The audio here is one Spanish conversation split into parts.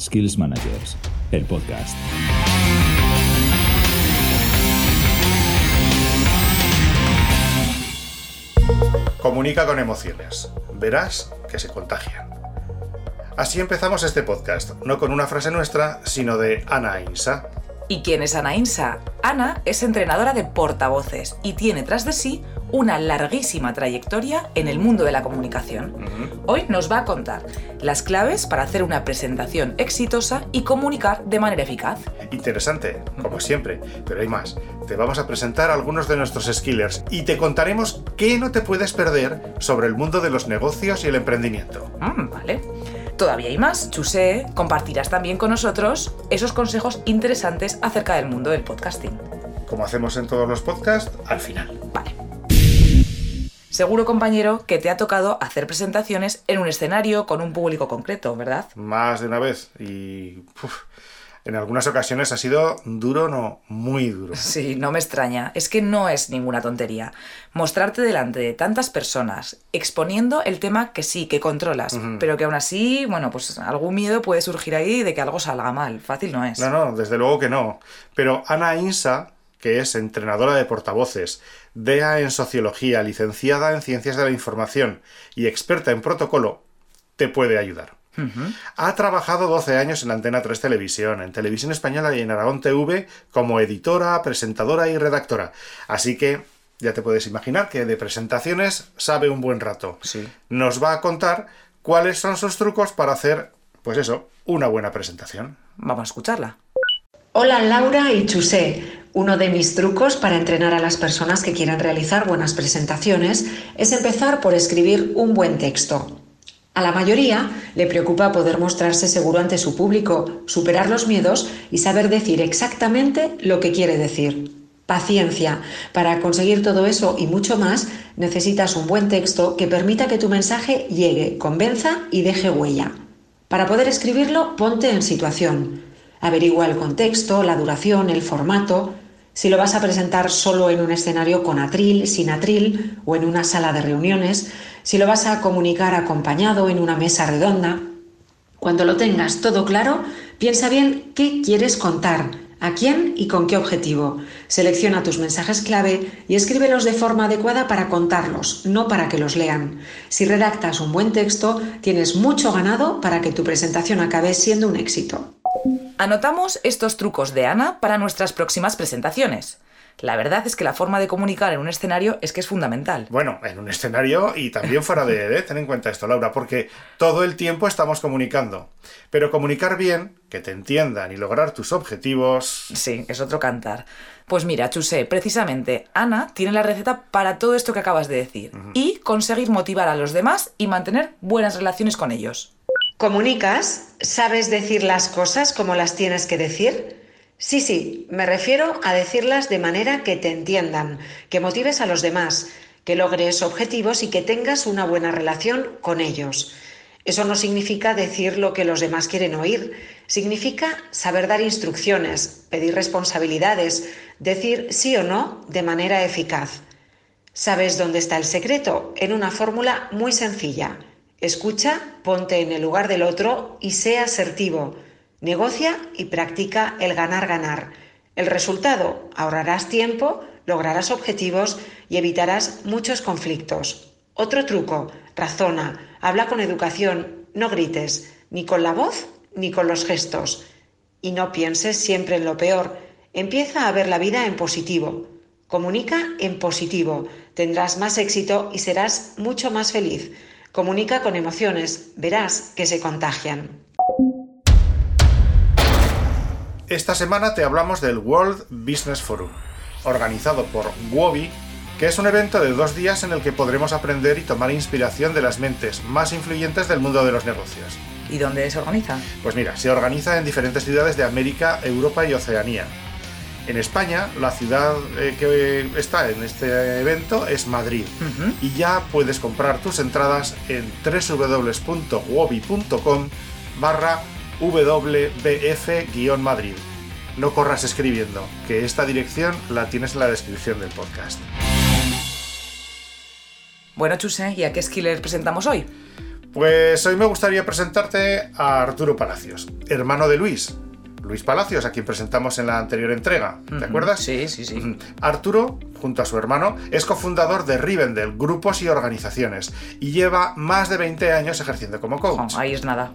Skills Managers, el podcast. Comunica con emociones. Verás que se contagian. Así empezamos este podcast, no con una frase nuestra, sino de Ana Insa. ¿Y quién es Ana Insa? Ana es entrenadora de portavoces y tiene tras de sí una larguísima trayectoria en el mundo de la comunicación. Hoy nos va a contar las claves para hacer una presentación exitosa y comunicar de manera eficaz. Interesante, como siempre, pero hay más. Te vamos a presentar algunos de nuestros skillers y te contaremos qué no te puedes perder sobre el mundo de los negocios y el emprendimiento. Mm, vale. Todavía hay más. Chusé, compartirás también con nosotros esos consejos interesantes acerca del mundo del podcasting. Como hacemos en todos los podcasts, al final. Seguro, compañero, que te ha tocado hacer presentaciones en un escenario con un público concreto, ¿verdad? Más de una vez y uf, en algunas ocasiones ha sido duro, no, muy duro. Sí, no me extraña. Es que no es ninguna tontería. Mostrarte delante de tantas personas, exponiendo el tema que sí, que controlas, pero que aún así, bueno, pues algún miedo puede surgir ahí de que algo salga mal. Fácil no es. No, no, desde luego que no. Pero Ana Insa, que es entrenadora de portavoces, DEA en Sociología, licenciada en Ciencias de la Información y experta en protocolo, te puede ayudar. Ha trabajado 12 años en Antena 3 Televisión, en Televisión Española y en Aragón TV como editora, presentadora y redactora. Así que ya te puedes imaginar que de presentaciones sabe un buen rato. Sí. Nos va a contar cuáles son sus trucos para hacer, pues eso, una buena presentación. Vamos a escucharla. Hola Laura y Chusé. Uno de mis trucos para entrenar a las personas que quieran realizar buenas presentaciones es empezar por escribir un buen texto. A la mayoría le preocupa poder mostrarse seguro ante su público, superar los miedos y saber decir exactamente lo que quiere decir. Paciencia. Para conseguir todo eso y mucho más, necesitas un buen texto que permita que tu mensaje llegue, convenza y deje huella. Para poder escribirlo, ponte en situación. Averigua el contexto, la duración, el formato, si lo vas a presentar solo en un escenario con atril, sin atril o en una sala de reuniones, si lo vas a comunicar acompañado en una mesa redonda. Cuando lo tengas todo claro, piensa bien qué quieres contar, a quién y con qué objetivo. Selecciona tus mensajes clave y escríbelos de forma adecuada para contarlos, no para que los lean. Si redactas un buen texto, tienes mucho ganado para que tu presentación acabe siendo un éxito. Anotamos estos trucos de Ana para nuestras próximas presentaciones. La verdad es que la forma de comunicar en un escenario es que es fundamental. Bueno, en un escenario y también fuera de él, ¿eh? ten en cuenta esto, Laura, porque todo el tiempo estamos comunicando. Pero comunicar bien, que te entiendan y lograr tus objetivos. Sí, es otro cantar. Pues mira, Chusé, precisamente Ana tiene la receta para todo esto que acabas de decir y conseguir motivar a los demás y mantener buenas relaciones con ellos. ¿Comunicas? ¿Sabes decir las cosas como las tienes que decir? Sí, sí, me refiero a decirlas de manera que te entiendan, que motives a los demás, que logres objetivos y que tengas una buena relación con ellos. Eso no significa decir lo que los demás quieren oír, significa saber dar instrucciones, pedir responsabilidades, decir sí o no de manera eficaz. ¿Sabes dónde está el secreto? En una fórmula muy sencilla. Escucha, ponte en el lugar del otro y sea asertivo. Negocia y practica el ganar-ganar. El resultado, ahorrarás tiempo, lograrás objetivos y evitarás muchos conflictos. Otro truco, razona, habla con educación, no grites, ni con la voz ni con los gestos. Y no pienses siempre en lo peor, empieza a ver la vida en positivo. Comunica en positivo, tendrás más éxito y serás mucho más feliz. Comunica con emociones, verás que se contagian. Esta semana te hablamos del World Business Forum, organizado por WOBI, que es un evento de dos días en el que podremos aprender y tomar inspiración de las mentes más influyentes del mundo de los negocios. ¿Y dónde se organiza? Pues mira, se organiza en diferentes ciudades de América, Europa y Oceanía. En España, la ciudad eh, que está en este evento es Madrid. Y ya puedes comprar tus entradas en www.wobi.com barra wbf-madrid. No corras escribiendo, que esta dirección la tienes en la descripción del podcast. Bueno, Chusé, ¿y a qué skiller presentamos hoy? Pues hoy me gustaría presentarte a Arturo Palacios, hermano de Luis, Luis Palacios, a quien presentamos en la anterior entrega. ¿Te acuerdas? Sí, sí, sí. Arturo, junto a su hermano, es cofundador de Rivendell, grupos y organizaciones, y lleva más de 20 años ejerciendo como coach. ahí es nada.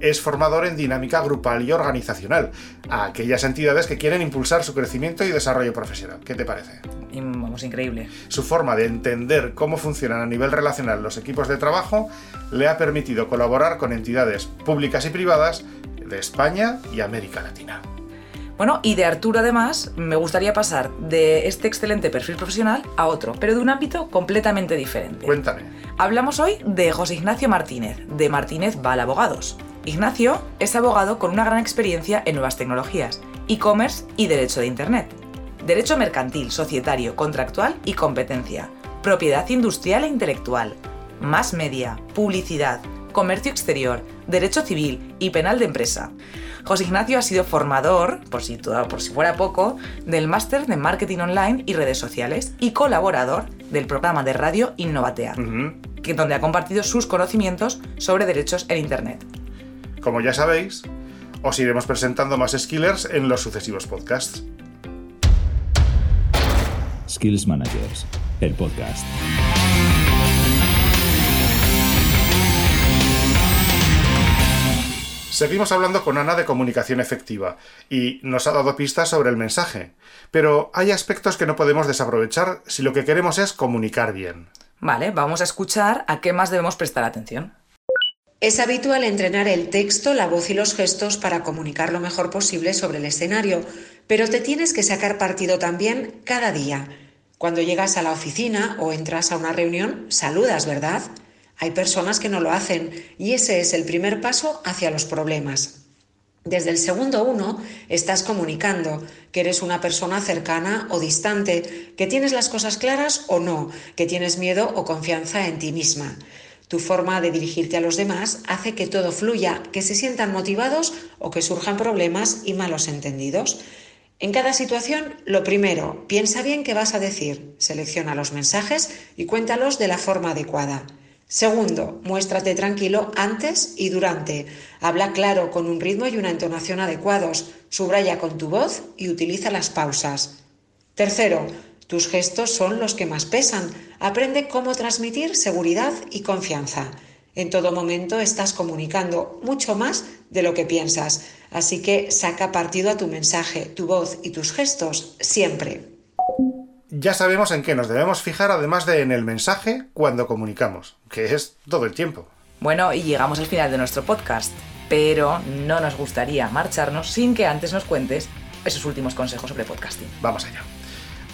Es formador en dinámica grupal y organizacional, a aquellas entidades que quieren impulsar su crecimiento y desarrollo profesional. ¿Qué te parece? Vamos, increíble. Su forma de entender cómo funcionan a nivel relacional los equipos de trabajo le ha permitido colaborar con entidades públicas y privadas de España y América Latina. Bueno, y de Arturo además me gustaría pasar de este excelente perfil profesional a otro, pero de un ámbito completamente diferente. Cuéntame. Hablamos hoy de José Ignacio Martínez, de Martínez Val Abogados. Ignacio es abogado con una gran experiencia en nuevas tecnologías, e-commerce y derecho de Internet. Derecho mercantil, societario, contractual y competencia. Propiedad industrial e intelectual. Más media, publicidad, comercio exterior, derecho civil y penal de empresa. José Ignacio ha sido formador, por si, por si fuera poco, del máster de marketing online y redes sociales y colaborador del programa de radio Innovatea, que, donde ha compartido sus conocimientos sobre derechos en Internet. Como ya sabéis, os iremos presentando más skillers en los sucesivos podcasts. Skills Managers, el podcast. Seguimos hablando con Ana de comunicación efectiva y nos ha dado pistas sobre el mensaje, pero hay aspectos que no podemos desaprovechar si lo que queremos es comunicar bien. Vale, vamos a escuchar a qué más debemos prestar atención. Es habitual entrenar el texto, la voz y los gestos para comunicar lo mejor posible sobre el escenario, pero te tienes que sacar partido también cada día. Cuando llegas a la oficina o entras a una reunión, saludas, ¿verdad? Hay personas que no lo hacen y ese es el primer paso hacia los problemas. Desde el segundo uno estás comunicando que eres una persona cercana o distante, que tienes las cosas claras o no, que tienes miedo o confianza en ti misma. Tu forma de dirigirte a los demás hace que todo fluya, que se sientan motivados o que surjan problemas y malos entendidos. En cada situación, lo primero, piensa bien qué vas a decir, selecciona los mensajes y cuéntalos de la forma adecuada. Segundo, muéstrate tranquilo antes y durante. Habla claro con un ritmo y una entonación adecuados. Subraya con tu voz y utiliza las pausas. Tercero, tus gestos son los que más pesan. Aprende cómo transmitir seguridad y confianza. En todo momento estás comunicando mucho más de lo que piensas, así que saca partido a tu mensaje, tu voz y tus gestos siempre ya sabemos en qué nos debemos fijar, además de en el mensaje cuando comunicamos, que es todo el tiempo. Bueno, y llegamos al final de nuestro podcast, pero no nos gustaría marcharnos sin que antes nos cuentes esos últimos consejos sobre podcasting. Vamos allá.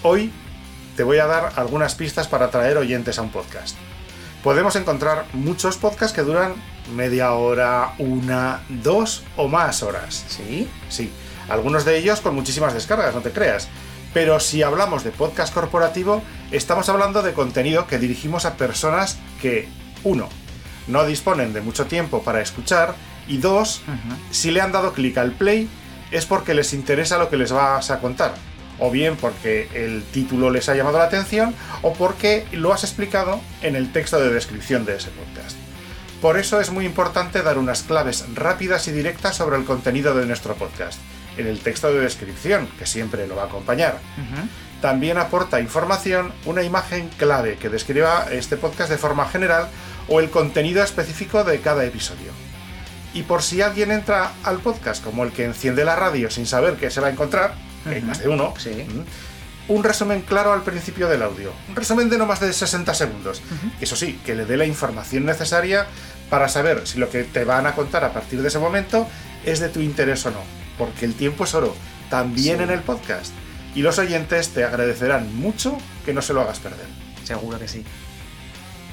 Hoy te voy a dar algunas pistas para atraer oyentes a un podcast. Podemos encontrar muchos podcasts que duran media hora, una, dos o más horas. ¿Sí? Sí. Algunos de ellos con muchísimas descargas, no te creas. Pero si hablamos de podcast corporativo, estamos hablando de contenido que dirigimos a personas que, uno, no disponen de mucho tiempo para escuchar y dos, si le han dado clic al play es porque les interesa lo que les vas a contar. O bien porque el título les ha llamado la atención o porque lo has explicado en el texto de descripción de ese podcast. Por eso es muy importante dar unas claves rápidas y directas sobre el contenido de nuestro podcast en el texto de descripción, que siempre lo va a acompañar. También aporta información una imagen clave que describa este podcast de forma general o el contenido específico de cada episodio. Y por si alguien entra al podcast como el que enciende la radio sin saber qué se va a encontrar, hay más de uno, un resumen claro al principio del audio. Un resumen de no más de 60 segundos. Eso sí, que le dé la información necesaria para saber si lo que te van a contar a partir de ese momento es de tu interés o no porque el tiempo es oro, también en el podcast. Y los oyentes te agradecerán mucho que no se lo hagas perder. Seguro que sí.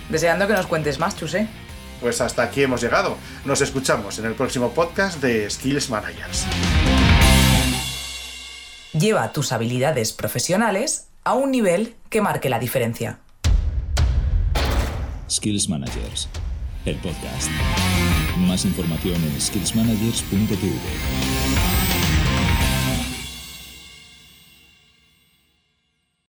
Deseando que nos cuentes más, Chuse. Pues hasta aquí hemos llegado. Nos escuchamos en el próximo podcast de Skills Managers. Lleva tus habilidades profesionales a un nivel que marque la diferencia. Skills Managers, el podcast. Más información en skillsmanagers.tv.